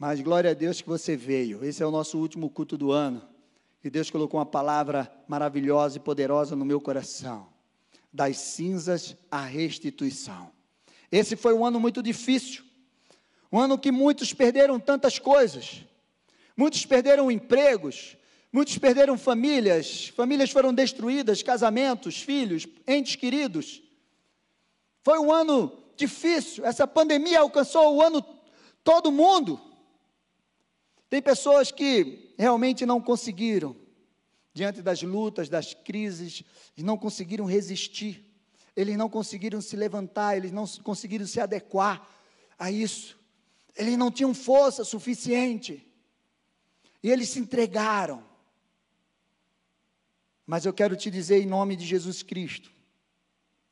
Mas glória a Deus que você veio. Esse é o nosso último culto do ano. E Deus colocou uma palavra maravilhosa e poderosa no meu coração: das cinzas à restituição. Esse foi um ano muito difícil. Um ano que muitos perderam tantas coisas. Muitos perderam empregos, muitos perderam famílias, famílias foram destruídas, casamentos, filhos, entes queridos. Foi um ano difícil, essa pandemia alcançou o ano todo mundo. Tem pessoas que realmente não conseguiram, diante das lutas, das crises, não conseguiram resistir, eles não conseguiram se levantar, eles não conseguiram se adequar a isso, eles não tinham força suficiente, e eles se entregaram. Mas eu quero te dizer em nome de Jesus Cristo,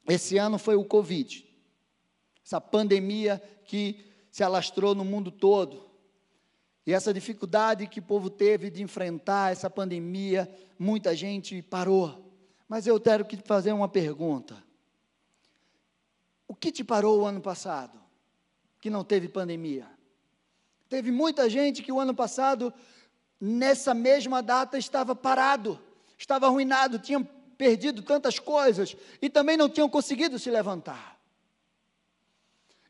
esse ano foi o Covid, essa pandemia que se alastrou no mundo todo. E essa dificuldade que o povo teve de enfrentar essa pandemia, muita gente parou. Mas eu quero te fazer uma pergunta. O que te parou o ano passado, que não teve pandemia? Teve muita gente que o ano passado, nessa mesma data, estava parado, estava arruinado, tinha perdido tantas coisas e também não tinham conseguido se levantar.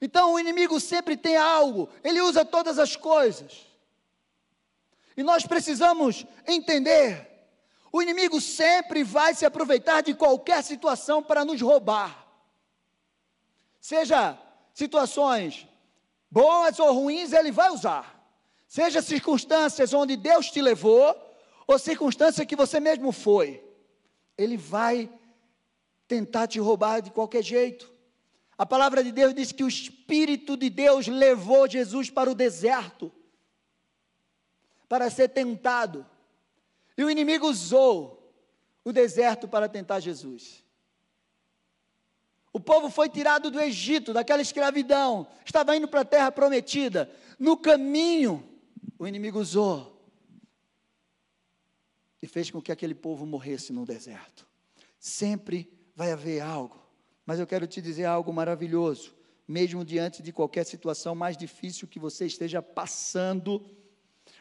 Então o inimigo sempre tem algo, ele usa todas as coisas. E nós precisamos entender: o inimigo sempre vai se aproveitar de qualquer situação para nos roubar. Seja situações boas ou ruins, ele vai usar. Seja circunstâncias onde Deus te levou, ou circunstância que você mesmo foi, ele vai tentar te roubar de qualquer jeito. A palavra de Deus diz que o Espírito de Deus levou Jesus para o deserto para ser tentado. E o inimigo usou o deserto para tentar Jesus. O povo foi tirado do Egito, daquela escravidão, estava indo para a terra prometida. No caminho, o inimigo usou e fez com que aquele povo morresse no deserto. Sempre vai haver algo, mas eu quero te dizer algo maravilhoso, mesmo diante de qualquer situação mais difícil que você esteja passando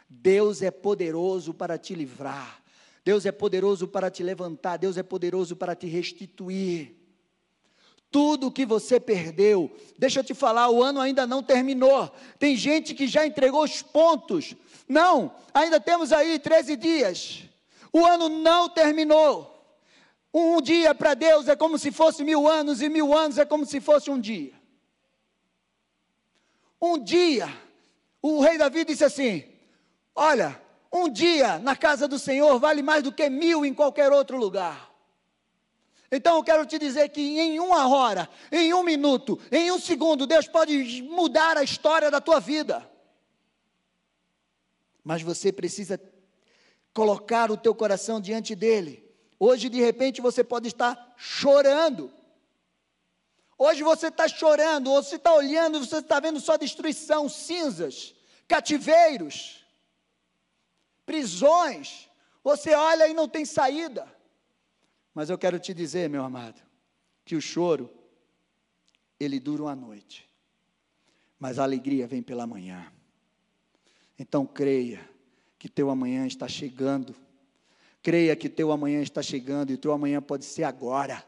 Deus é poderoso para te livrar. Deus é poderoso para te levantar. Deus é poderoso para te restituir. Tudo que você perdeu, deixa eu te falar, o ano ainda não terminou. Tem gente que já entregou os pontos. Não, ainda temos aí 13 dias. O ano não terminou. Um dia para Deus é como se fosse mil anos, e mil anos é como se fosse um dia. Um dia, o rei Davi disse assim: Olha, um dia na casa do Senhor vale mais do que mil em qualquer outro lugar. Então eu quero te dizer que em uma hora, em um minuto, em um segundo, Deus pode mudar a história da tua vida. Mas você precisa colocar o teu coração diante dele. Hoje, de repente, você pode estar chorando. Hoje você está chorando, ou você está olhando, você está vendo só destruição, cinzas, cativeiros prisões. Você olha e não tem saída. Mas eu quero te dizer, meu amado, que o choro, ele dura uma noite, mas a alegria vem pela manhã. Então creia que teu amanhã está chegando. Creia que teu amanhã está chegando e teu amanhã pode ser agora.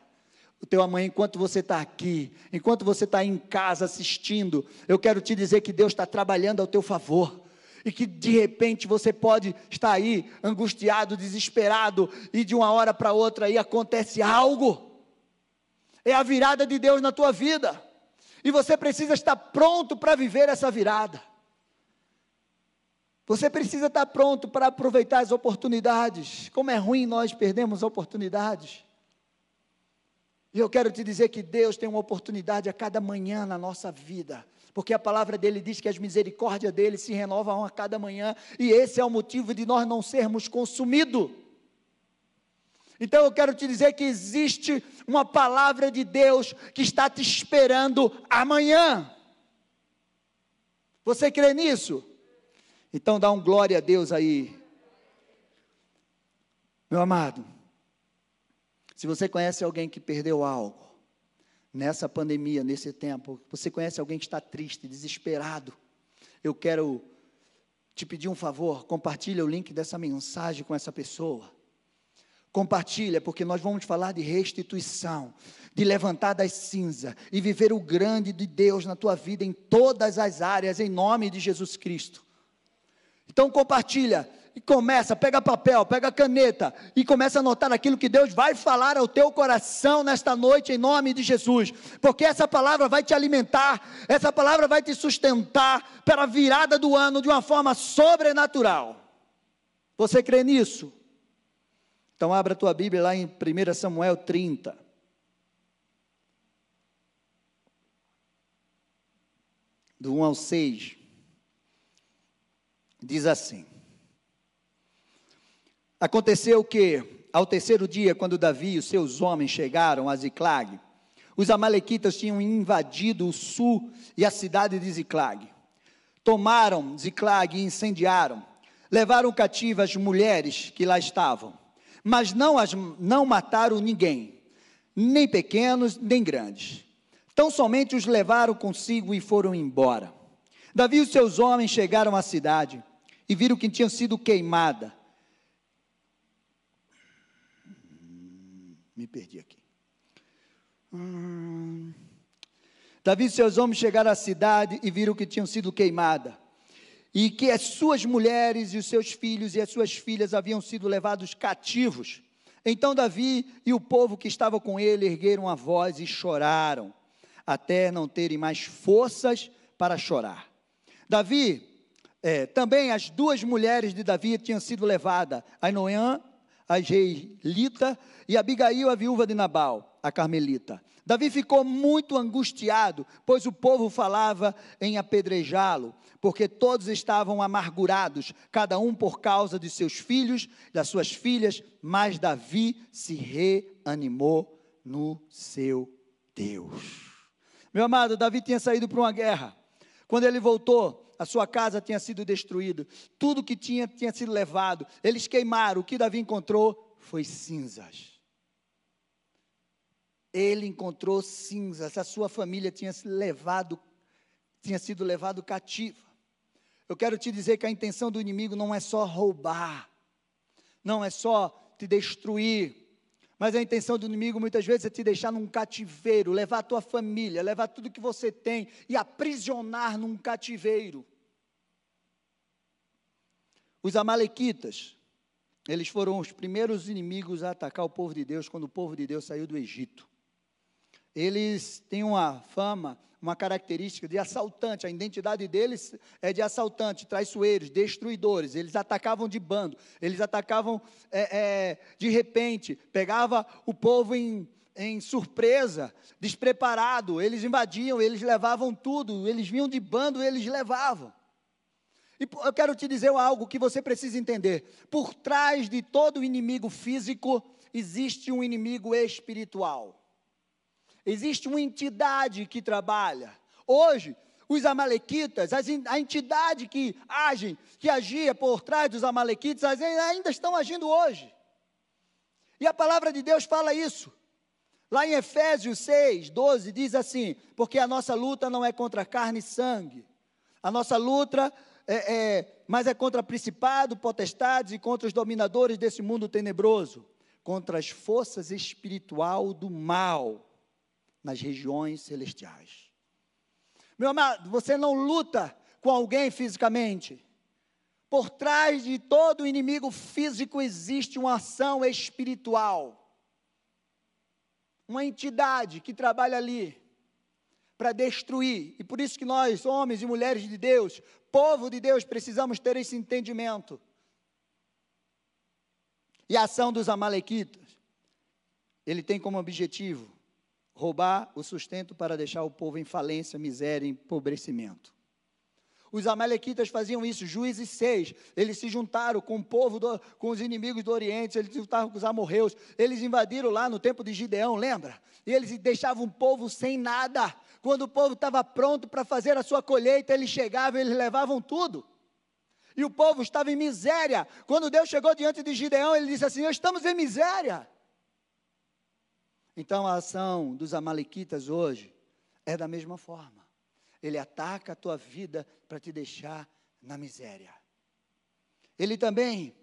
O teu amanhã, enquanto você está aqui, enquanto você está em casa assistindo, eu quero te dizer que Deus está trabalhando ao teu favor e que de repente você pode estar aí angustiado, desesperado, e de uma hora para outra aí acontece algo. É a virada de Deus na tua vida. E você precisa estar pronto para viver essa virada. Você precisa estar pronto para aproveitar as oportunidades. Como é ruim nós perdemos oportunidades. E eu quero te dizer que Deus tem uma oportunidade a cada manhã na nossa vida porque a palavra dele diz que as misericórdias dele se renovam a cada manhã, e esse é o motivo de nós não sermos consumidos. Então eu quero te dizer que existe uma palavra de Deus que está te esperando amanhã. Você crê nisso? Então dá um glória a Deus aí. Meu amado, se você conhece alguém que perdeu algo, nessa pandemia, nesse tempo, você conhece alguém que está triste, desesperado, eu quero te pedir um favor, compartilha o link dessa mensagem com essa pessoa. Compartilha, porque nós vamos falar de restituição, de levantar das cinzas e viver o grande de Deus na tua vida em todas as áreas, em nome de Jesus Cristo. Então compartilha e começa, pega papel, pega caneta e começa a anotar aquilo que Deus vai falar ao teu coração nesta noite em nome de Jesus, porque essa palavra vai te alimentar, essa palavra vai te sustentar para a virada do ano de uma forma sobrenatural. Você crê nisso? Então abra a tua Bíblia lá em 1 Samuel 30. Do 1 ao 6. Diz assim: Aconteceu que, ao terceiro dia, quando Davi e os seus homens chegaram a Ziclag, os amalequitas tinham invadido o sul e a cidade de Ziclag. Tomaram Ziclag e incendiaram. Levaram cativas as mulheres que lá estavam mas não, as, não mataram ninguém, nem pequenos, nem grandes. Então somente os levaram consigo e foram embora. Davi e os seus homens chegaram à cidade e viram que tinha sido queimada. Me perdi aqui. Hum. Davi e seus homens chegaram à cidade e viram que tinham sido queimada e que as suas mulheres e os seus filhos e as suas filhas haviam sido levados cativos. Então Davi e o povo que estava com ele ergueram a voz e choraram, até não terem mais forças para chorar. Davi, é, também as duas mulheres de Davi tinham sido levadas, Ainoã, a Jeilita, e Abigail, a viúva de Nabal, a Carmelita. Davi ficou muito angustiado, pois o povo falava em apedrejá-lo porque todos estavam amargurados, cada um por causa de seus filhos, das suas filhas, mas Davi se reanimou no seu Deus. Meu amado, Davi tinha saído para uma guerra. Quando ele voltou, a sua casa tinha sido destruída, tudo que tinha tinha sido levado. Eles queimaram, o que Davi encontrou foi cinzas. Ele encontrou cinzas, a sua família tinha sido levado, tinha sido levado cativa. Eu quero te dizer que a intenção do inimigo não é só roubar, não é só te destruir, mas a intenção do inimigo muitas vezes é te deixar num cativeiro, levar a tua família, levar tudo que você tem e aprisionar num cativeiro. Os amalequitas, eles foram os primeiros inimigos a atacar o povo de Deus quando o povo de Deus saiu do Egito. Eles têm uma fama uma característica de assaltante. A identidade deles é de assaltante, traiçoeiros, destruidores. Eles atacavam de bando, eles atacavam é, é, de repente, pegava o povo em, em surpresa, despreparado. Eles invadiam, eles levavam tudo. Eles vinham de bando, eles levavam. E eu quero te dizer algo que você precisa entender. Por trás de todo inimigo físico existe um inimigo espiritual. Existe uma entidade que trabalha. Hoje, os amalequitas, a entidade que age, que agia por trás dos amalequitas, ainda estão agindo hoje. E a palavra de Deus fala isso. Lá em Efésios 6, 12, diz assim: Porque a nossa luta não é contra carne e sangue, a nossa luta é, é mas é contra principado, potestades e contra os dominadores desse mundo tenebroso, contra as forças espiritual do mal nas regiões celestiais. Meu amado, você não luta com alguém fisicamente. Por trás de todo inimigo físico existe uma ação espiritual. Uma entidade que trabalha ali para destruir. E por isso que nós, homens e mulheres de Deus, povo de Deus, precisamos ter esse entendimento. E a ação dos amalequitas, ele tem como objetivo roubar o sustento para deixar o povo em falência, miséria empobrecimento. Os amalequitas faziam isso, juízes 6, eles se juntaram com o povo, do, com os inimigos do Oriente, eles se juntaram com os amorreus, eles invadiram lá no tempo de Gideão, lembra? E eles deixavam o povo sem nada. Quando o povo estava pronto para fazer a sua colheita, eles chegavam, eles levavam tudo. E o povo estava em miséria. Quando Deus chegou diante de Gideão, ele disse assim: Estamos em miséria. Então a ação dos amalequitas hoje é da mesma forma. Ele ataca a tua vida para te deixar na miséria. Ele também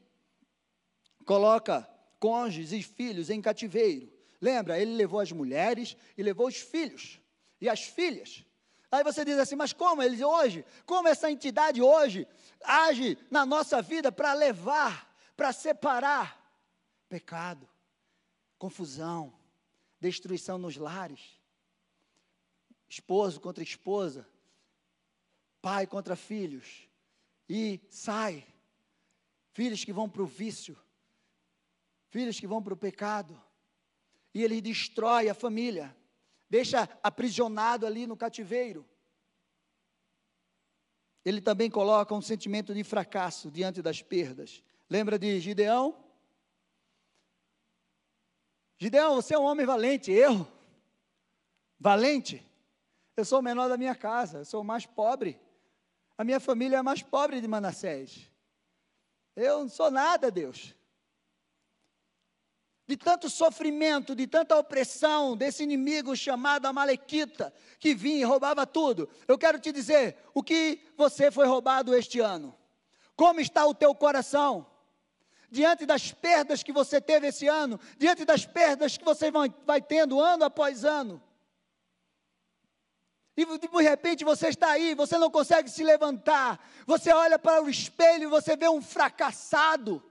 coloca cônjuges e filhos em cativeiro. Lembra? Ele levou as mulheres e levou os filhos e as filhas. Aí você diz assim, mas como eles hoje, como essa entidade hoje age na nossa vida para levar, para separar pecado, confusão, destruição nos lares, esposo contra esposa, pai contra filhos, e sai, filhos que vão para o vício, filhos que vão para o pecado, e ele destrói a família. Deixa aprisionado ali no cativeiro. Ele também coloca um sentimento de fracasso diante das perdas. Lembra de Gideão? Gideão, você é um homem valente, eu? Valente? Eu sou o menor da minha casa, eu sou o mais pobre. A minha família é a mais pobre de Manassés. Eu não sou nada, Deus de tanto sofrimento, de tanta opressão desse inimigo chamado Amalequita, que vinha e roubava tudo. Eu quero te dizer, o que você foi roubado este ano? Como está o teu coração? Diante das perdas que você teve esse ano, diante das perdas que você vai, tendo ano após ano. E de repente você está aí, você não consegue se levantar. Você olha para o espelho e você vê um fracassado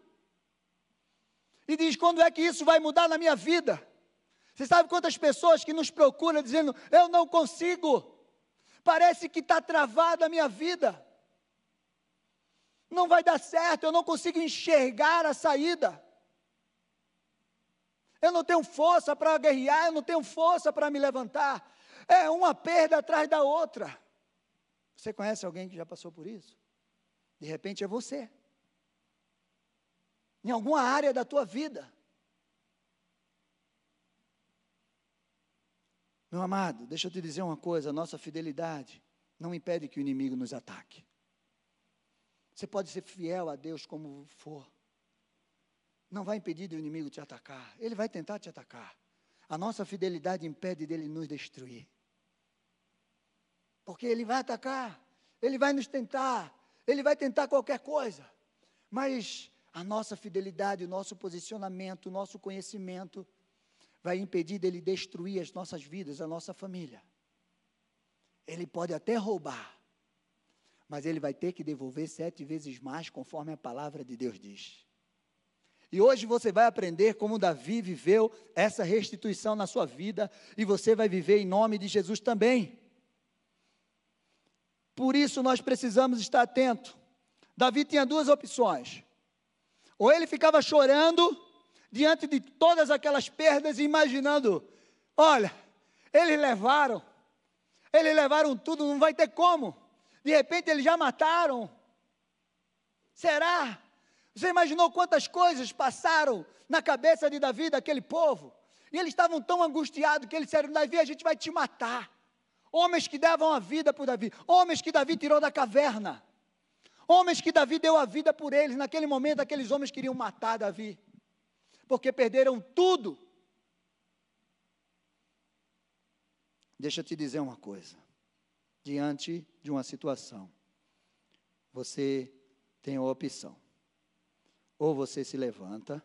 e diz: quando é que isso vai mudar na minha vida? Você sabe quantas pessoas que nos procuram dizendo: eu não consigo, parece que está travada a minha vida, não vai dar certo, eu não consigo enxergar a saída, eu não tenho força para guerrear, eu não tenho força para me levantar, é uma perda atrás da outra. Você conhece alguém que já passou por isso? De repente é você em alguma área da tua vida. Meu amado, deixa eu te dizer uma coisa: nossa fidelidade não impede que o inimigo nos ataque. Você pode ser fiel a Deus como for, não vai impedir do inimigo te atacar, ele vai tentar te atacar. A nossa fidelidade impede dele nos destruir, porque ele vai atacar, ele vai nos tentar, ele vai tentar qualquer coisa, mas a nossa fidelidade, o nosso posicionamento, o nosso conhecimento vai impedir dele destruir as nossas vidas, a nossa família. Ele pode até roubar, mas ele vai ter que devolver sete vezes mais, conforme a palavra de Deus diz. E hoje você vai aprender como Davi viveu essa restituição na sua vida, e você vai viver em nome de Jesus também. Por isso nós precisamos estar atento. Davi tinha duas opções: ou ele ficava chorando diante de todas aquelas perdas imaginando: olha, eles levaram, eles levaram tudo, não vai ter como. De repente eles já mataram. Será? Você imaginou quantas coisas passaram na cabeça de Davi, daquele povo? E eles estavam tão angustiados que eles disseram: Davi, a gente vai te matar. Homens que davam a vida por Davi, homens que Davi tirou da caverna. Homens que Davi deu a vida por eles. Naquele momento, aqueles homens queriam matar Davi, porque perderam tudo. Deixa eu te dizer uma coisa. Diante de uma situação, você tem a opção. Ou você se levanta,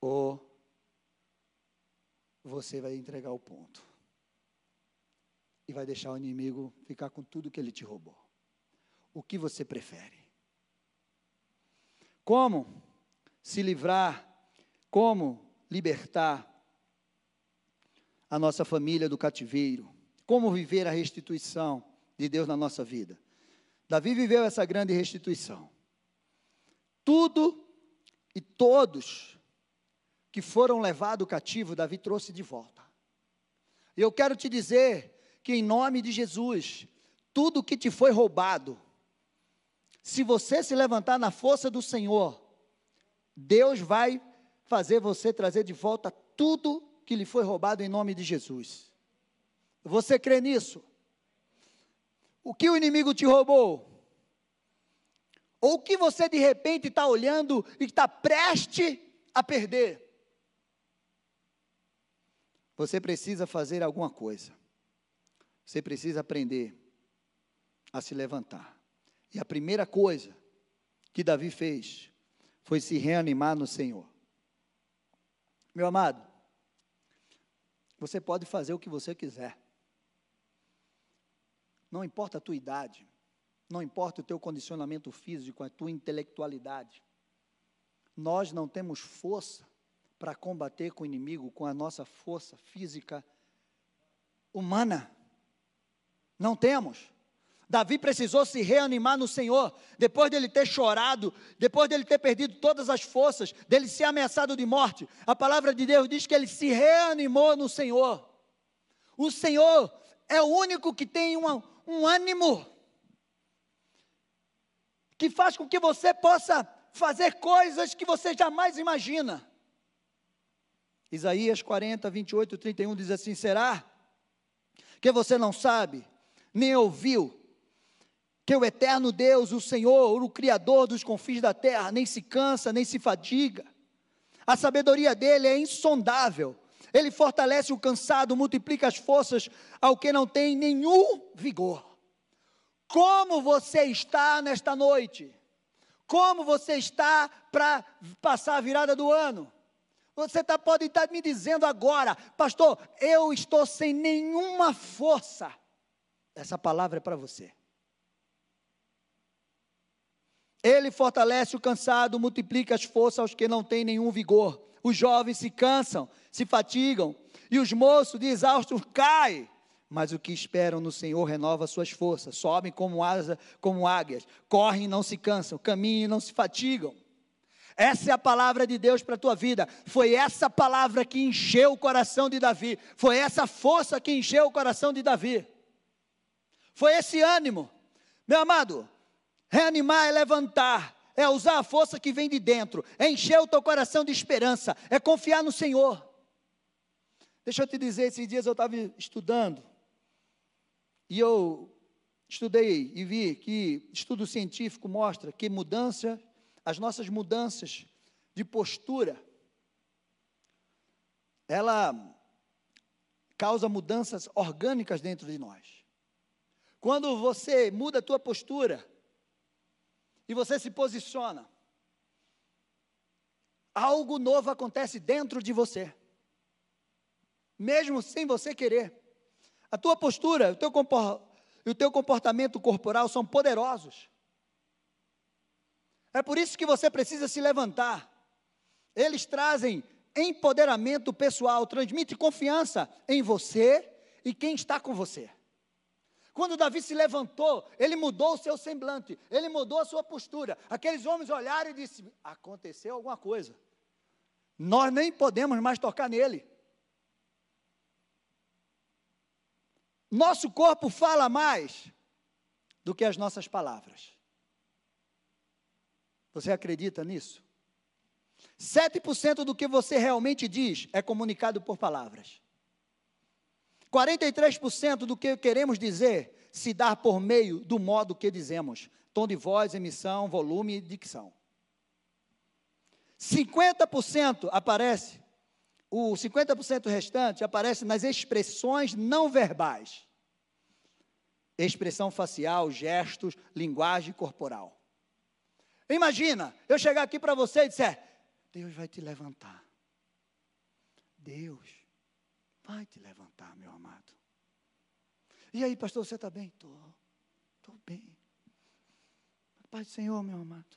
ou você vai entregar o ponto. E vai deixar o inimigo ficar com tudo que ele te roubou o que você prefere? Como se livrar, como libertar a nossa família do cativeiro? Como viver a restituição de Deus na nossa vida? Davi viveu essa grande restituição. Tudo e todos que foram levados cativo, Davi trouxe de volta. E eu quero te dizer que, em nome de Jesus, tudo que te foi roubado, se você se levantar na força do Senhor, Deus vai fazer você trazer de volta tudo que lhe foi roubado em nome de Jesus. Você crê nisso? O que o inimigo te roubou? Ou o que você de repente está olhando e está preste a perder? Você precisa fazer alguma coisa. Você precisa aprender a se levantar. E a primeira coisa que Davi fez foi se reanimar no Senhor. Meu amado, você pode fazer o que você quiser. Não importa a tua idade, não importa o teu condicionamento físico, a tua intelectualidade. Nós não temos força para combater com o inimigo com a nossa força física humana. Não temos. Davi precisou se reanimar no Senhor, depois dele ter chorado, depois dele ter perdido todas as forças, dele ser ameaçado de morte. A palavra de Deus diz que ele se reanimou no Senhor. O Senhor é o único que tem um, um ânimo, que faz com que você possa fazer coisas que você jamais imagina. Isaías 40, 28 e 31 diz assim: Será que você não sabe, nem ouviu, que o eterno Deus, o Senhor, o Criador dos confins da terra, nem se cansa, nem se fadiga. A sabedoria dele é insondável. Ele fortalece o cansado, multiplica as forças ao que não tem nenhum vigor. Como você está nesta noite? Como você está para passar a virada do ano? Você tá, pode estar me dizendo agora, pastor, eu estou sem nenhuma força. Essa palavra é para você. Ele fortalece o cansado, multiplica as forças aos que não têm nenhum vigor. Os jovens se cansam, se fatigam, e os moços de exaustos caem. Mas o que esperam no Senhor renova suas forças, sobem como asa, como águias, correm e não se cansam, caminham e não se fatigam. Essa é a palavra de Deus para a tua vida. Foi essa palavra que encheu o coração de Davi. Foi essa força que encheu o coração de Davi. Foi esse ânimo. Meu amado, Reanimar é levantar, é usar a força que vem de dentro, é encher o teu coração de esperança, é confiar no Senhor. Deixa eu te dizer, esses dias eu estava estudando, e eu estudei e vi que estudo científico mostra que mudança, as nossas mudanças de postura, ela causa mudanças orgânicas dentro de nós. Quando você muda a tua postura, e você se posiciona, algo novo acontece dentro de você, mesmo sem você querer. A tua postura, o teu, o teu comportamento corporal são poderosos. É por isso que você precisa se levantar. Eles trazem empoderamento pessoal, transmite confiança em você e quem está com você. Quando Davi se levantou, ele mudou o seu semblante, ele mudou a sua postura. Aqueles homens olharam e disseram: aconteceu alguma coisa. Nós nem podemos mais tocar nele. Nosso corpo fala mais do que as nossas palavras. Você acredita nisso? 7% do que você realmente diz é comunicado por palavras. 43% do que queremos dizer se dá por meio do modo que dizemos: tom de voz, emissão, volume e dicção. 50% aparece, o 50% restante aparece nas expressões não verbais. Expressão facial, gestos, linguagem corporal. Imagina, eu chegar aqui para você e disser: Deus vai te levantar. Deus vai te levantar, meu amado. E aí, pastor, você está bem? Estou. Estou bem. Pai do Senhor, meu amado.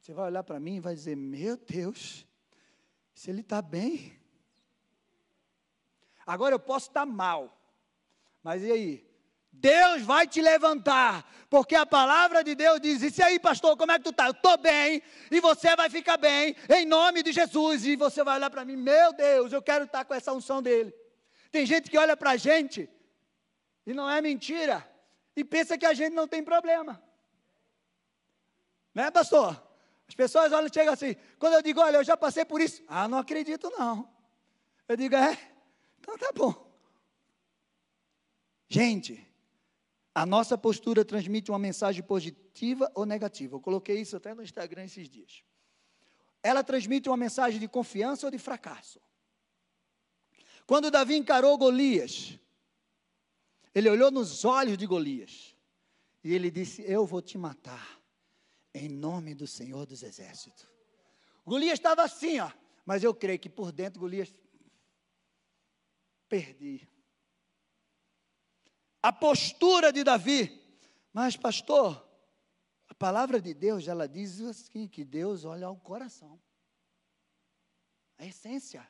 Você vai olhar para mim e vai dizer: Meu Deus, se ele está bem. Agora eu posso estar tá mal. Mas e aí? Deus vai te levantar, porque a palavra de Deus diz: e aí, pastor, como é que tu está? Eu estou bem, e você vai ficar bem, em nome de Jesus. E você vai olhar para mim: meu Deus, eu quero estar com essa unção dele. Tem gente que olha para a gente, e não é mentira, e pensa que a gente não tem problema. Né, pastor? As pessoas olham e chegam assim. Quando eu digo, olha, eu já passei por isso. Ah, não acredito não. Eu digo, é? Então tá bom. Gente, a nossa postura transmite uma mensagem positiva ou negativa. Eu coloquei isso até no Instagram esses dias. Ela transmite uma mensagem de confiança ou de fracasso. Quando Davi encarou Golias, ele olhou nos olhos de Golias E ele disse: Eu vou te matar, em nome do Senhor dos Exércitos. Golias estava assim, ó. Mas eu creio que por dentro Golias perdi. A postura de Davi. Mas, pastor, a palavra de Deus, ela diz assim, que Deus olha ao coração. A essência.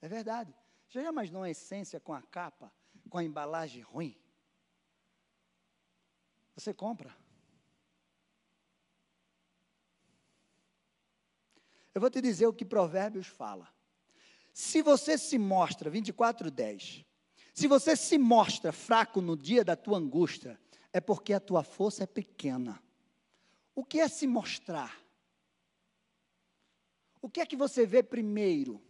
É verdade. Já imaginou a essência com a capa, com a embalagem ruim? Você compra. Eu vou te dizer o que Provérbios fala. Se você se mostra, 24, 10. Se você se mostra fraco no dia da tua angústia, é porque a tua força é pequena. O que é se mostrar? O que é que você vê primeiro?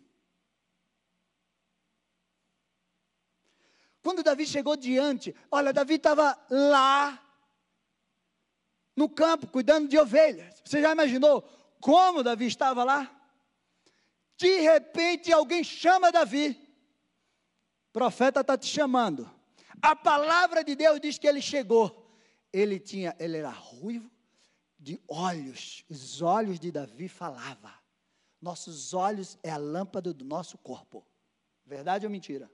Quando Davi chegou diante, olha, Davi estava lá no campo cuidando de ovelhas. Você já imaginou como Davi estava lá? De repente alguém chama Davi. Profeta está te chamando. A palavra de Deus diz que ele chegou. Ele tinha, ele era ruivo, de olhos. Os olhos de Davi falavam. Nossos olhos é a lâmpada do nosso corpo. Verdade ou mentira?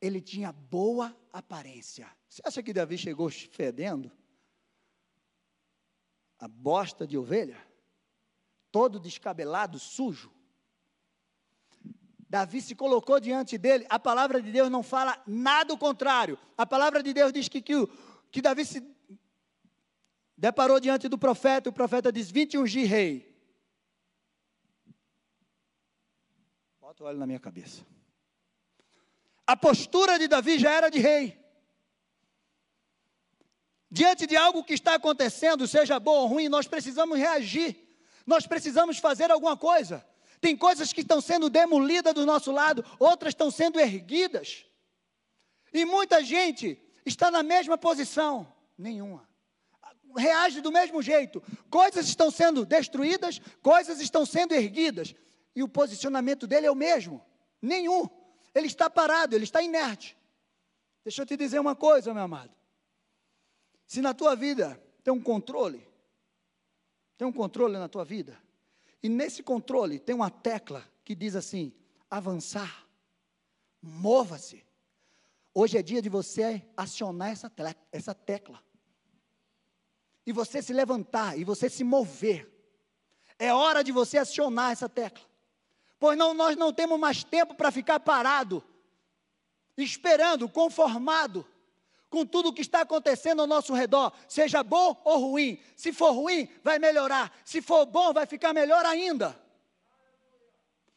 Ele tinha boa aparência. Você acha que Davi chegou fedendo? A bosta de ovelha? Todo descabelado, sujo? Davi se colocou diante dele, a palavra de Deus não fala nada o contrário. A palavra de Deus diz que, que, que Davi se deparou diante do profeta, o profeta diz: 21 de rei. Bota o olho na minha cabeça. A postura de Davi já era de rei. Diante de algo que está acontecendo, seja bom ou ruim, nós precisamos reagir. Nós precisamos fazer alguma coisa. Tem coisas que estão sendo demolidas do nosso lado, outras estão sendo erguidas. E muita gente está na mesma posição. Nenhuma. Reage do mesmo jeito. Coisas estão sendo destruídas, coisas estão sendo erguidas. E o posicionamento dele é o mesmo. Nenhum. Ele está parado, ele está inerte. Deixa eu te dizer uma coisa, meu amado. Se na tua vida tem um controle, tem um controle na tua vida, e nesse controle tem uma tecla que diz assim: avançar, mova-se. Hoje é dia de você acionar essa, essa tecla. E você se levantar, e você se mover. É hora de você acionar essa tecla. Pois não, nós não temos mais tempo para ficar parado, esperando, conformado com tudo o que está acontecendo ao nosso redor, seja bom ou ruim. Se for ruim, vai melhorar. Se for bom, vai ficar melhor ainda.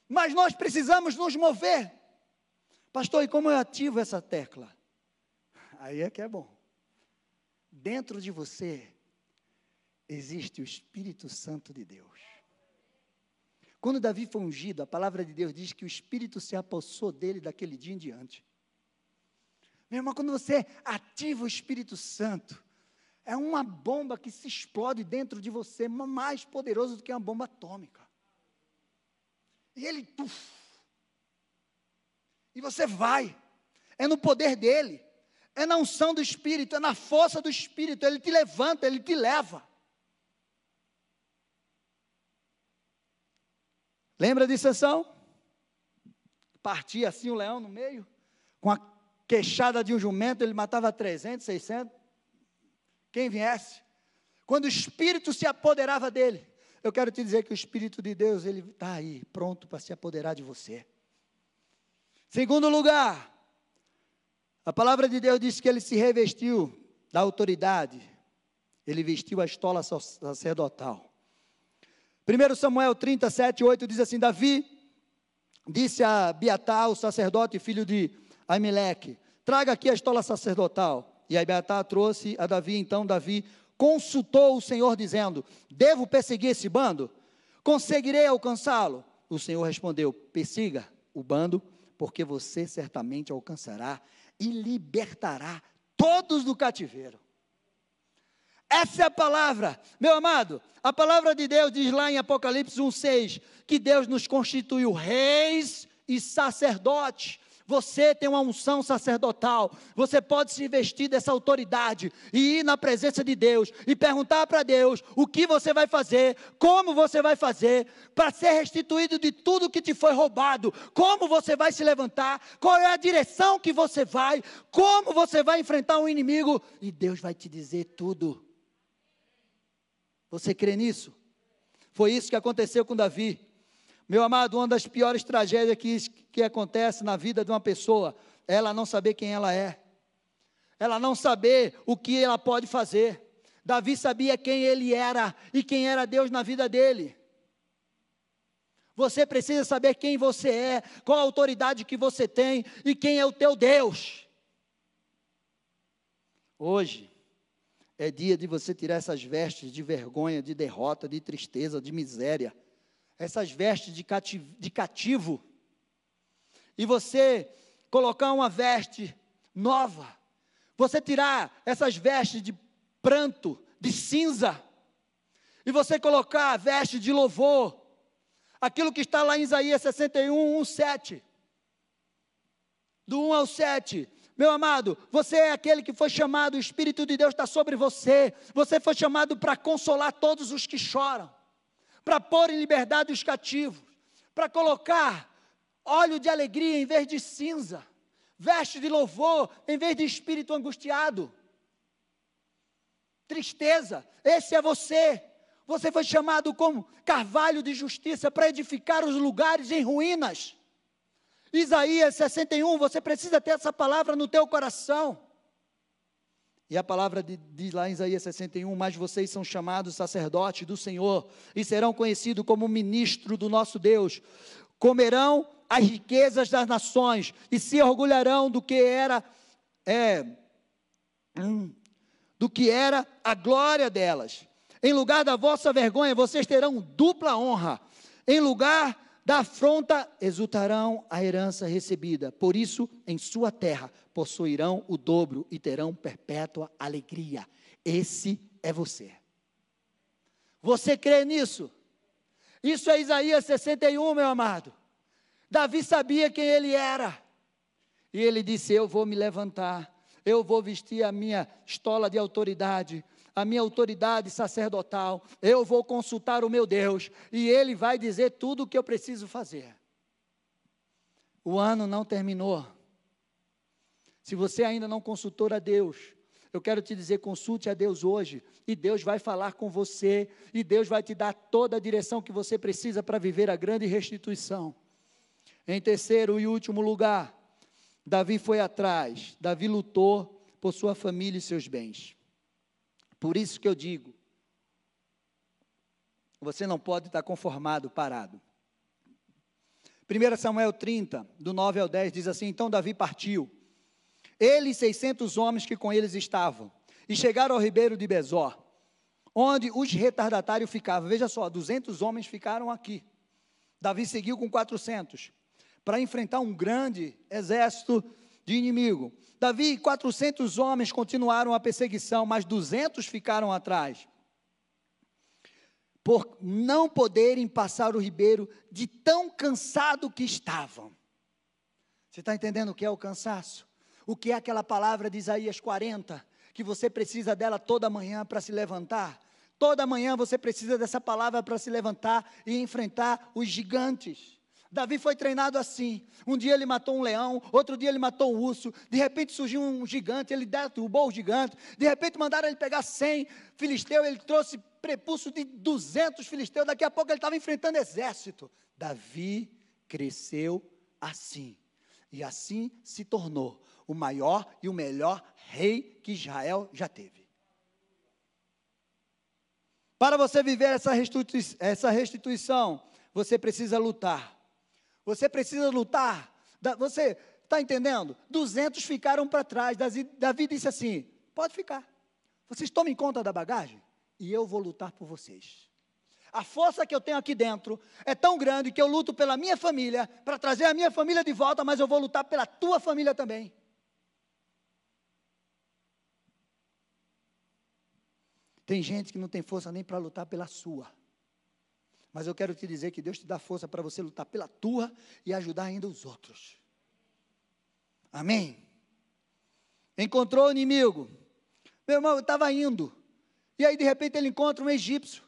Mas nós precisamos nos mover. Pastor, e como eu ativo essa tecla? Aí é que é bom. Dentro de você existe o Espírito Santo de Deus. Quando Davi foi ungido, a palavra de Deus diz que o Espírito se apossou dele daquele dia em diante. Meu irmão, quando você ativa o Espírito Santo, é uma bomba que se explode dentro de você, mais poderoso do que uma bomba atômica. E ele, puf, e você vai, é no poder dele, é na unção do Espírito, é na força do Espírito, ele te levanta, ele te leva. Lembra de sessão? Partia assim o leão no meio, com a queixada de um jumento, ele matava 300, 600. Quem viesse. Quando o Espírito se apoderava dele, eu quero te dizer que o Espírito de Deus, ele está aí, pronto para se apoderar de você. Segundo lugar, a palavra de Deus diz que ele se revestiu da autoridade, ele vestiu a estola sacerdotal. 1 Samuel 37, 8 diz assim: Davi disse a Biatá, o sacerdote, filho de Aimeleque: Traga aqui a estola sacerdotal. E Abiatar trouxe a Davi, então Davi consultou o Senhor, dizendo: Devo perseguir esse bando? Conseguirei alcançá-lo? O Senhor respondeu: Persiga o bando, porque você certamente alcançará e libertará todos do cativeiro. Essa é a palavra, meu amado. A palavra de Deus diz lá em Apocalipse 1,6 que Deus nos constituiu reis e sacerdotes. Você tem uma unção sacerdotal. Você pode se vestir dessa autoridade e ir na presença de Deus e perguntar para Deus o que você vai fazer, como você vai fazer, para ser restituído de tudo que te foi roubado, como você vai se levantar, qual é a direção que você vai, como você vai enfrentar um inimigo, e Deus vai te dizer tudo. Você crê nisso? Foi isso que aconteceu com Davi. Meu amado, uma das piores tragédias que, que acontece na vida de uma pessoa é ela não saber quem ela é, ela não saber o que ela pode fazer. Davi sabia quem ele era e quem era Deus na vida dele. Você precisa saber quem você é, qual a autoridade que você tem e quem é o teu Deus. Hoje é dia de você tirar essas vestes de vergonha, de derrota, de tristeza, de miséria essas vestes de cativo, de cativo e você colocar uma veste nova, você tirar essas vestes de pranto, de cinza, e você colocar a veste de louvor, aquilo que está lá em Isaías 61, 1, 7. Do 1 ao 7. Meu amado, você é aquele que foi chamado, o Espírito de Deus está sobre você. Você foi chamado para consolar todos os que choram para pôr em liberdade os cativos, para colocar óleo de alegria em vez de cinza, veste de louvor em vez de espírito angustiado. Tristeza, esse é você. Você foi chamado como carvalho de justiça para edificar os lugares em ruínas. Isaías 61, você precisa ter essa palavra no teu coração. E a palavra diz lá em Isaías 61: Mas vocês são chamados sacerdotes do Senhor e serão conhecidos como ministro do nosso Deus. Comerão as riquezas das nações e se orgulharão do que era é, hum, do que era a glória delas. Em lugar da vossa vergonha, vocês terão dupla honra. Em lugar da afronta exultarão a herança recebida. Por isso, em sua terra possuirão o dobro e terão perpétua alegria. Esse é você. Você crê nisso? Isso é Isaías 61, meu amado. Davi sabia quem ele era. E ele disse: Eu vou me levantar, eu vou vestir a minha estola de autoridade, a minha autoridade sacerdotal, eu vou consultar o meu Deus e ele vai dizer tudo o que eu preciso fazer. O ano não terminou. Se você ainda não consultou a Deus, eu quero te dizer, consulte a Deus hoje, e Deus vai falar com você, e Deus vai te dar toda a direção que você precisa para viver a grande restituição. Em terceiro e último lugar, Davi foi atrás, Davi lutou por sua família e seus bens. Por isso que eu digo: você não pode estar conformado, parado. 1 Samuel 30, do 9 ao 10, diz assim: Então Davi partiu, ele e 600 homens que com eles estavam, e chegaram ao ribeiro de Bezor, onde os retardatários ficavam. Veja só, 200 homens ficaram aqui. Davi seguiu com 400 para enfrentar um grande exército de inimigo. Davi e 400 homens continuaram a perseguição, mas 200 ficaram atrás. Por não poderem passar o ribeiro de tão cansado que estavam. Você está entendendo o que é o cansaço? O que é aquela palavra de Isaías 40, que você precisa dela toda manhã para se levantar? Toda manhã você precisa dessa palavra para se levantar e enfrentar os gigantes. Davi foi treinado assim. Um dia ele matou um leão, outro dia ele matou um urso. De repente surgiu um gigante, ele derrubou o gigante. De repente mandaram ele pegar 100 filisteus, ele trouxe prepulso de 200 filisteus. Daqui a pouco ele estava enfrentando exército. Davi cresceu assim. E assim se tornou o maior e o melhor rei que Israel já teve. Para você viver essa, restituição, você precisa lutar você precisa lutar. Você está entendendo? 200 ficaram para trás. Davi disse assim: pode ficar. Vocês tomem conta da bagagem e eu vou lutar por vocês. A força que eu tenho aqui dentro é tão grande que eu luto pela minha família, para trazer a minha família de volta, mas eu vou lutar pela tua família também. Tem gente que não tem força nem para lutar pela sua. Mas eu quero te dizer que Deus te dá força para você lutar pela tua e ajudar ainda os outros. Amém? Encontrou o inimigo. Meu irmão, estava indo. E aí, de repente, ele encontra um egípcio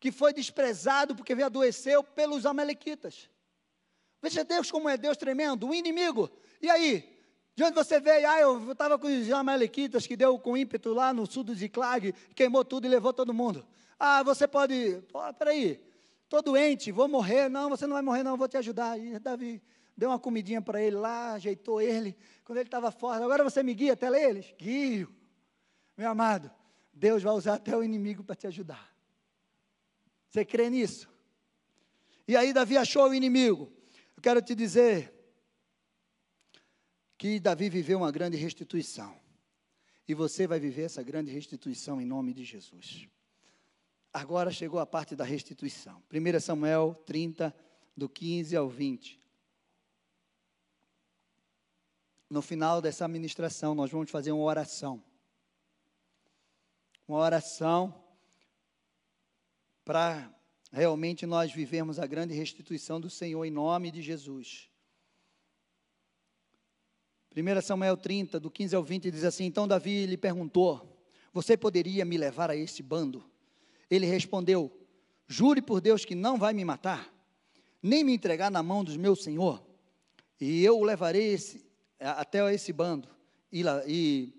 que foi desprezado porque adoeceu pelos amalequitas. Veja Deus como é Deus tremendo, um inimigo. E aí, de onde você veio? Ah, eu estava com os amalequitas que deu com ímpeto lá no sul do Ziclag, queimou tudo e levou todo mundo. Ah, você pode. Oh, peraí, estou doente, vou morrer. Não, você não vai morrer, não, vou te ajudar. E Davi deu uma comidinha para ele lá, ajeitou ele. Quando ele estava fora, agora você me guia até eles? Guio. Meu amado, Deus vai usar até o inimigo para te ajudar. Você crê nisso? E aí Davi achou o inimigo quero te dizer que Davi viveu uma grande restituição. E você vai viver essa grande restituição em nome de Jesus. Agora chegou a parte da restituição. 1 Samuel 30, do 15 ao 20. No final dessa ministração, nós vamos fazer uma oração. Uma oração para realmente nós vivemos a grande restituição do Senhor em nome de Jesus. 1 Samuel 30, do 15 ao 20, diz assim: Então Davi lhe perguntou: Você poderia me levar a este bando? Ele respondeu: Jure por Deus que não vai me matar, nem me entregar na mão do meu senhor, e eu o levarei esse, até esse bando. E, e,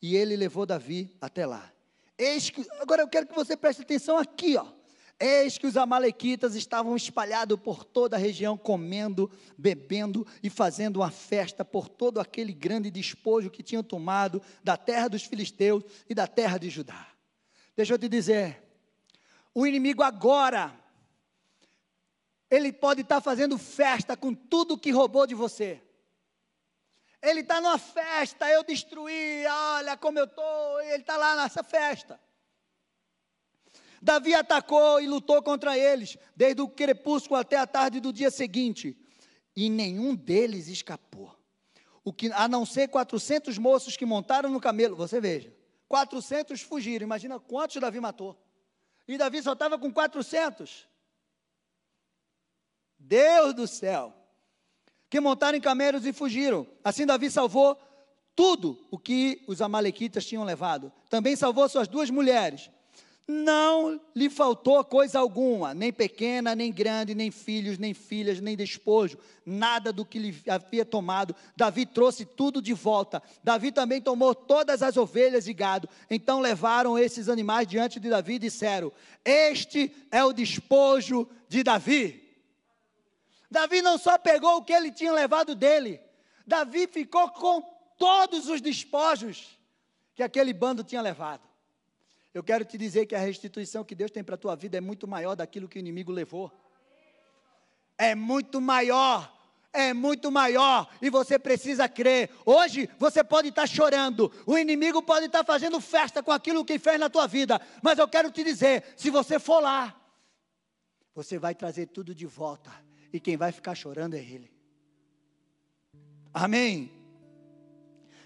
e ele levou Davi até lá. Eis que, agora eu quero que você preste atenção aqui, ó. Eis que os amalequitas estavam espalhados por toda a região, comendo, bebendo e fazendo uma festa por todo aquele grande despojo que tinham tomado da terra dos filisteus e da terra de Judá. Deixa eu te dizer, o inimigo agora, ele pode estar fazendo festa com tudo que roubou de você. Ele está numa festa, eu destruí, olha como eu estou, ele está lá nessa festa. Davi atacou e lutou contra eles, desde o crepúsculo até a tarde do dia seguinte, e nenhum deles escapou. O que, a não ser 400 moços que montaram no camelo, você veja, 400 fugiram, imagina quantos Davi matou. E Davi só estava com 400. Deus do céu. Que montaram em camelos e fugiram. Assim Davi salvou tudo o que os amalequitas tinham levado. Também salvou suas duas mulheres, não lhe faltou coisa alguma, nem pequena, nem grande, nem filhos, nem filhas, nem despojo, nada do que lhe havia tomado. Davi trouxe tudo de volta. Davi também tomou todas as ovelhas e gado. Então levaram esses animais diante de Davi e disseram: Este é o despojo de Davi. Davi não só pegou o que ele tinha levado dele, Davi ficou com todos os despojos que aquele bando tinha levado. Eu quero te dizer que a restituição que Deus tem para a tua vida é muito maior daquilo que o inimigo levou. É muito maior. É muito maior e você precisa crer. Hoje você pode estar chorando, o inimigo pode estar fazendo festa com aquilo que fez na tua vida, mas eu quero te dizer: se você for lá, você vai trazer tudo de volta e quem vai ficar chorando é ele. Amém.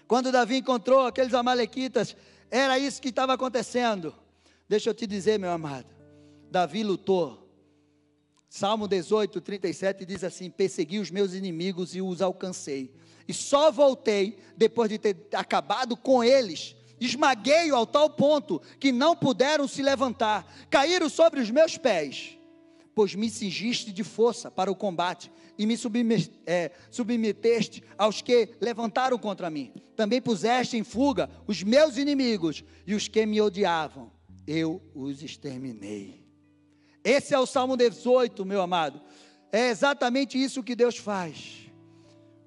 Quando Davi encontrou aqueles amalequitas, era isso que estava acontecendo. Deixa eu te dizer, meu amado. Davi lutou. Salmo 18, 37 diz assim: Persegui os meus inimigos e os alcancei. E só voltei depois de ter acabado com eles. Esmaguei-o ao tal ponto que não puderam se levantar. Caíram sobre os meus pés pois me cingiste de força para o combate e me é, submeteste aos que levantaram contra mim. Também puseste em fuga os meus inimigos e os que me odiavam. Eu os exterminei. Esse é o Salmo 18, meu amado. É exatamente isso que Deus faz.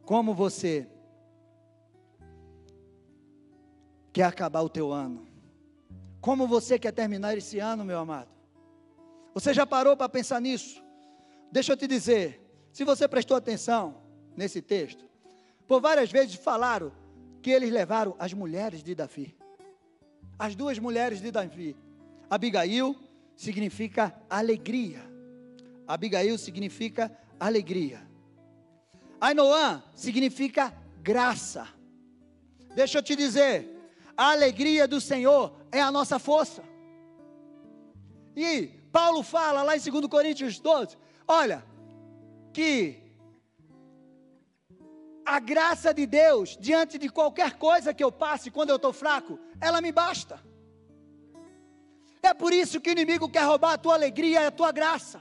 Como você quer acabar o teu ano? Como você quer terminar esse ano, meu amado? Você já parou para pensar nisso? Deixa eu te dizer, se você prestou atenção nesse texto, por várias vezes falaram que eles levaram as mulheres de Davi. As duas mulheres de Davi. Abigail significa alegria. Abigail significa alegria. Ainoã significa graça. Deixa eu te dizer, a alegria do Senhor é a nossa força. E Paulo fala lá em 2 Coríntios 12: olha, que a graça de Deus, diante de qualquer coisa que eu passe quando eu estou fraco, ela me basta. É por isso que o inimigo quer roubar a tua alegria e a tua graça.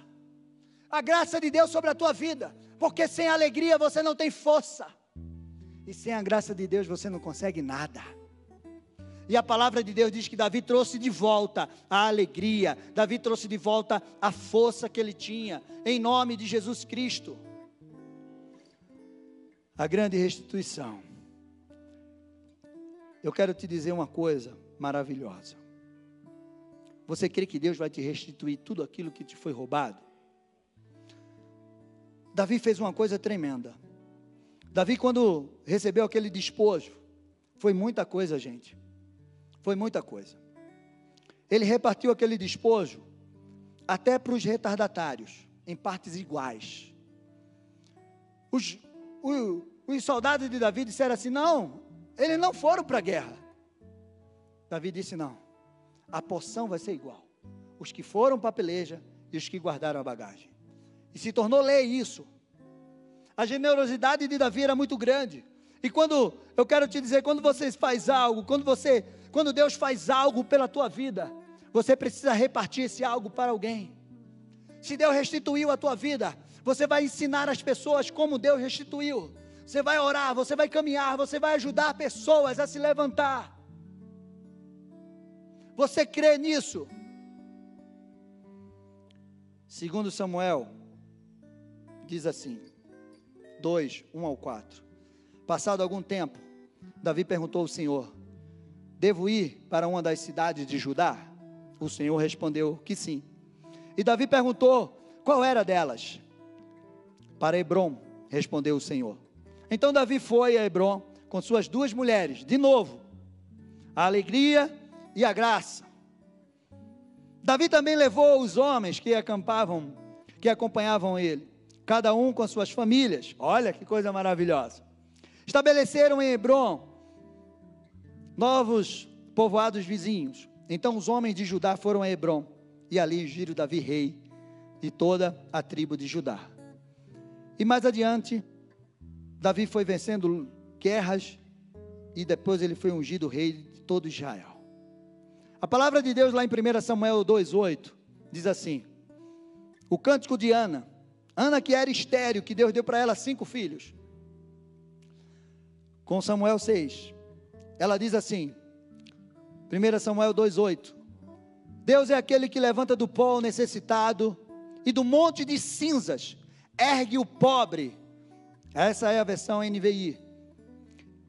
A graça de Deus sobre a tua vida. Porque sem alegria você não tem força. E sem a graça de Deus você não consegue nada. E a palavra de Deus diz que Davi trouxe de volta a alegria, Davi trouxe de volta a força que ele tinha, em nome de Jesus Cristo. A grande restituição. Eu quero te dizer uma coisa maravilhosa. Você crê que Deus vai te restituir tudo aquilo que te foi roubado? Davi fez uma coisa tremenda. Davi, quando recebeu aquele despojo, foi muita coisa, gente. Foi muita coisa. Ele repartiu aquele despojo até para os retardatários, em partes iguais. Os, os, os soldados de Davi disseram assim: não, eles não foram para a guerra. Davi disse: não, a porção vai ser igual. Os que foram para a peleja e os que guardaram a bagagem. E se tornou lei isso. A generosidade de Davi era muito grande. E quando eu quero te dizer, quando você faz algo, quando você, quando Deus faz algo pela tua vida, você precisa repartir esse algo para alguém. Se Deus restituiu a tua vida, você vai ensinar as pessoas como Deus restituiu. Você vai orar, você vai caminhar, você vai ajudar pessoas a se levantar. Você crê nisso? Segundo Samuel, diz assim, 2, 1 ao 4. Passado algum tempo, Davi perguntou ao Senhor: Devo ir para uma das cidades de Judá? O Senhor respondeu que sim. E Davi perguntou: Qual era delas? Para Hebron, respondeu o Senhor. Então Davi foi a Hebron com suas duas mulheres, de novo, a alegria e a graça. Davi também levou os homens que acampavam, que acompanhavam ele, cada um com suas famílias. Olha que coisa maravilhosa. Estabeleceram em Hebron novos povoados vizinhos. Então os homens de Judá foram a Hebron e ali ungiram Davi rei de toda a tribo de Judá. E mais adiante, Davi foi vencendo guerras e depois ele foi ungido rei de todo Israel. A palavra de Deus lá em 1 Samuel 2,8 diz assim: O cântico de Ana, Ana que era estéreo, que Deus deu para ela cinco filhos. Com Samuel 6, ela diz assim, 1 Samuel 2,8: Deus é aquele que levanta do pó o necessitado e do monte de cinzas ergue o pobre. Essa é a versão NVI.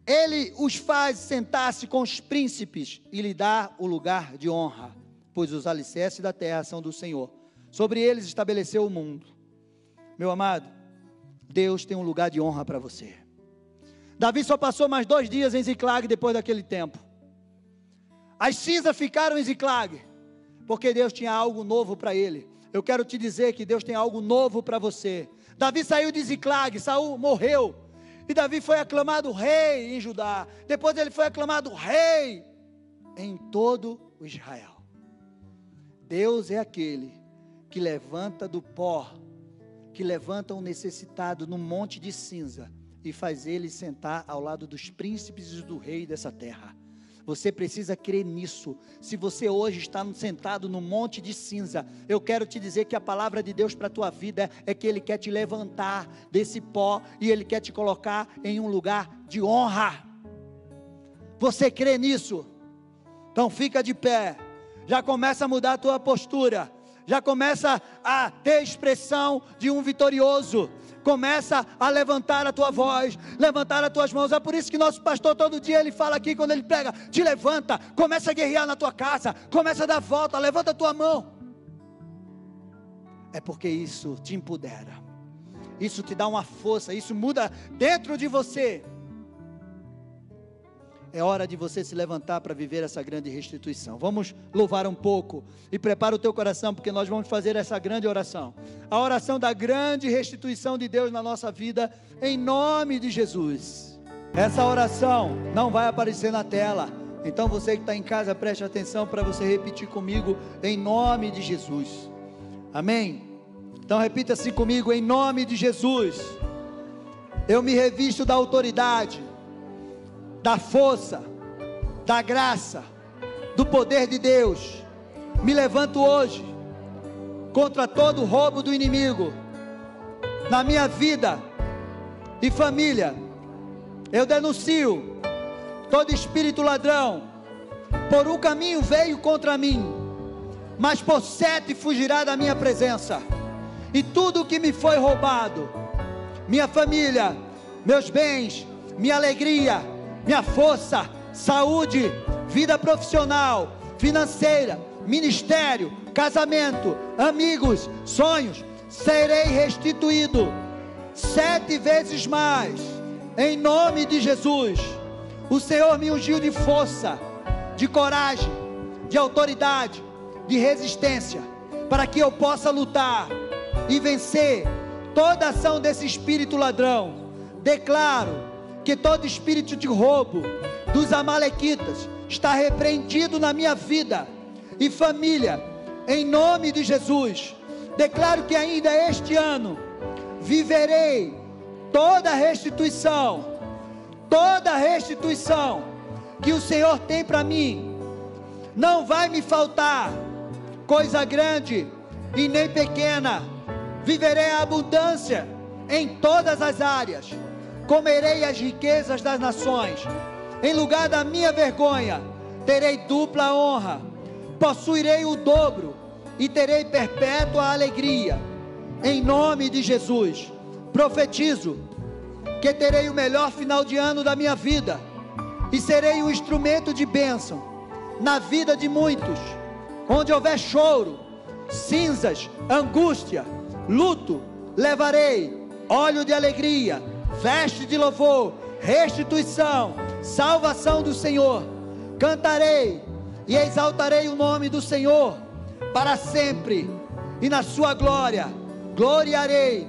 Ele os faz sentar-se com os príncipes e lhe dá o lugar de honra, pois os alicerces da terra são do Senhor. Sobre eles estabeleceu o mundo. Meu amado, Deus tem um lugar de honra para você. Davi só passou mais dois dias em Ziclag depois daquele tempo. As cinzas ficaram em Ziclag, porque Deus tinha algo novo para ele. Eu quero te dizer que Deus tem algo novo para você. Davi saiu de Ziclag, Saul morreu, e Davi foi aclamado rei em Judá. Depois ele foi aclamado rei em todo o Israel. Deus é aquele que levanta do pó, que levanta um necessitado no monte de cinza e faz ele sentar ao lado dos príncipes e do rei dessa terra. Você precisa crer nisso. Se você hoje está sentado no monte de cinza, eu quero te dizer que a palavra de Deus para a tua vida é que Ele quer te levantar desse pó e Ele quer te colocar em um lugar de honra. Você crê nisso? Então fica de pé. Já começa a mudar a tua postura. Já começa a ter expressão de um vitorioso começa a levantar a tua voz, levantar as tuas mãos. É por isso que nosso pastor todo dia ele fala aqui quando ele prega: te levanta, começa a guerrear na tua casa, começa a dar volta, levanta a tua mão. É porque isso te empodera, isso te dá uma força, isso muda dentro de você. É hora de você se levantar para viver essa grande restituição. Vamos louvar um pouco e prepara o teu coração, porque nós vamos fazer essa grande oração. A oração da grande restituição de Deus na nossa vida, em nome de Jesus. Essa oração não vai aparecer na tela. Então você que está em casa, preste atenção para você repetir comigo, em nome de Jesus. Amém? Então repita assim comigo, em nome de Jesus. Eu me revisto da autoridade, da força, da graça, do poder de Deus. Me levanto hoje contra todo roubo do inimigo na minha vida e família. Eu denuncio todo espírito ladrão. Por um caminho veio contra mim, mas por sete fugirá da minha presença. E tudo que me foi roubado, minha família, meus bens, minha alegria, minha força, saúde, vida profissional, financeira, ministério, casamento, amigos, sonhos, serei restituído sete vezes mais, em nome de Jesus. O Senhor me ungiu de força, de coragem, de autoridade, de resistência, para que eu possa lutar e vencer toda ação desse espírito ladrão. Declaro que todo espírito de roubo dos amalequitas está repreendido na minha vida e família, em nome de Jesus. Declaro que ainda este ano viverei toda a restituição, toda a restituição que o Senhor tem para mim. Não vai me faltar coisa grande e nem pequena. Viverei a abundância em todas as áreas. Comerei as riquezas das nações. Em lugar da minha vergonha, terei dupla honra. Possuirei o dobro e terei perpétua alegria. Em nome de Jesus, profetizo que terei o melhor final de ano da minha vida e serei um instrumento de bênção na vida de muitos. Onde houver choro, cinzas, angústia, luto, levarei óleo de alegria, veste de louvor, restituição, salvação do Senhor. Cantarei e exaltarei o nome do Senhor para sempre, e na sua glória gloriarei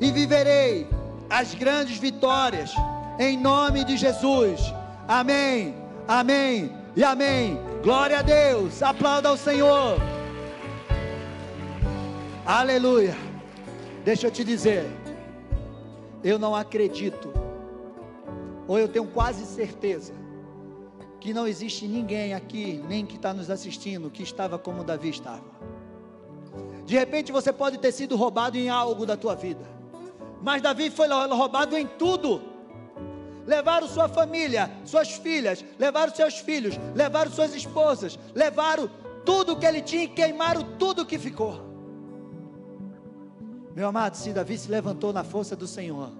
e viverei as grandes vitórias, em nome de Jesus. Amém, amém e amém. Glória a Deus, aplauda ao Senhor. Aleluia. Deixa eu te dizer, eu não acredito, ou eu tenho quase certeza, que não existe ninguém aqui, nem que está nos assistindo, que estava como Davi estava. De repente você pode ter sido roubado em algo da tua vida, mas Davi foi roubado em tudo. Levaram sua família, suas filhas, levaram seus filhos, levaram suas esposas, levaram tudo que ele tinha e queimaram tudo que ficou. Meu amado, se Davi se levantou na força do Senhor,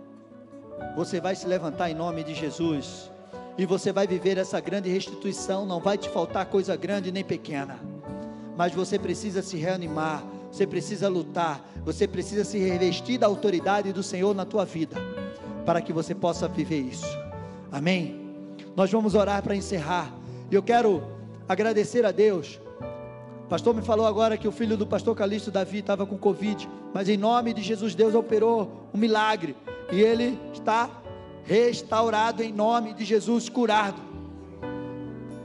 você vai se levantar em nome de Jesus e você vai viver essa grande restituição. Não vai te faltar coisa grande nem pequena, mas você precisa se reanimar, você precisa lutar, você precisa se revestir da autoridade do Senhor na tua vida, para que você possa viver isso. Amém? Nós vamos orar para encerrar, e eu quero agradecer a Deus. Pastor me falou agora que o filho do pastor Calixto Davi estava com Covid, mas em nome de Jesus, Deus operou um milagre, e ele está restaurado em nome de Jesus, curado.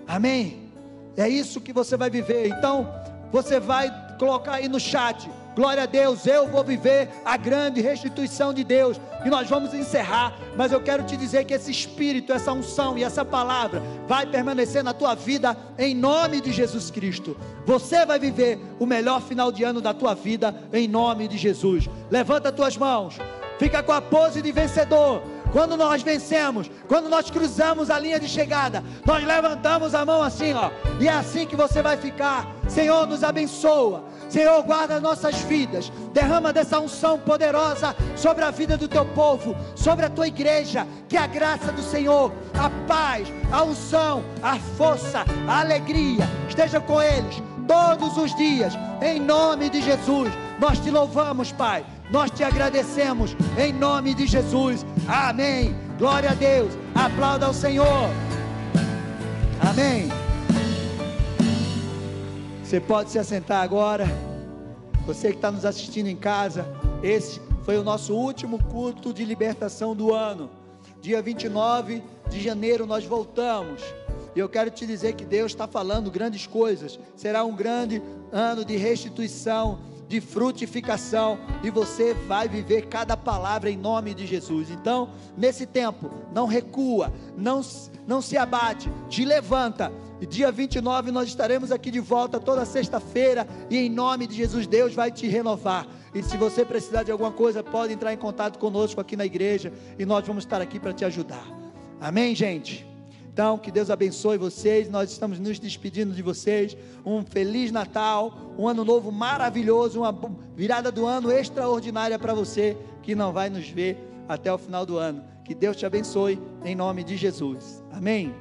Amém? É isso que você vai viver. Então, você vai colocar aí no chat. Glória a Deus, eu vou viver a grande restituição de Deus. E nós vamos encerrar, mas eu quero te dizer que esse espírito, essa unção e essa palavra vai permanecer na tua vida em nome de Jesus Cristo. Você vai viver o melhor final de ano da tua vida em nome de Jesus. Levanta tuas mãos. Fica com a pose de vencedor. Quando nós vencemos, quando nós cruzamos a linha de chegada, nós levantamos a mão assim, ó, e é assim que você vai ficar. Senhor, nos abençoa. Senhor, guarda nossas vidas, derrama dessa unção poderosa sobre a vida do teu povo, sobre a tua igreja. Que a graça do Senhor, a paz, a unção, a força, a alegria esteja com eles todos os dias, em nome de Jesus. Nós te louvamos, Pai nós te agradecemos em nome de Jesus. Amém. Glória a Deus. Aplauda ao Senhor. Amém. Você pode se assentar agora. Você que está nos assistindo em casa, esse foi o nosso último culto de libertação do ano. Dia 29 de janeiro nós voltamos. E eu quero te dizer que Deus está falando grandes coisas. Será um grande ano de restituição, de frutificação, e você vai viver cada palavra em nome de Jesus. Então, nesse tempo, não recua, não, não se abate, te levanta. E dia 29 nós estaremos aqui de volta toda sexta-feira, e em nome de Jesus, Deus vai te renovar. E se você precisar de alguma coisa, pode entrar em contato conosco aqui na igreja, e nós vamos estar aqui para te ajudar. Amém, gente? Então, que Deus abençoe vocês. Nós estamos nos despedindo de vocês. Um feliz Natal, um ano novo maravilhoso, uma virada do ano extraordinária para você que não vai nos ver até o final do ano. Que Deus te abençoe em nome de Jesus. Amém.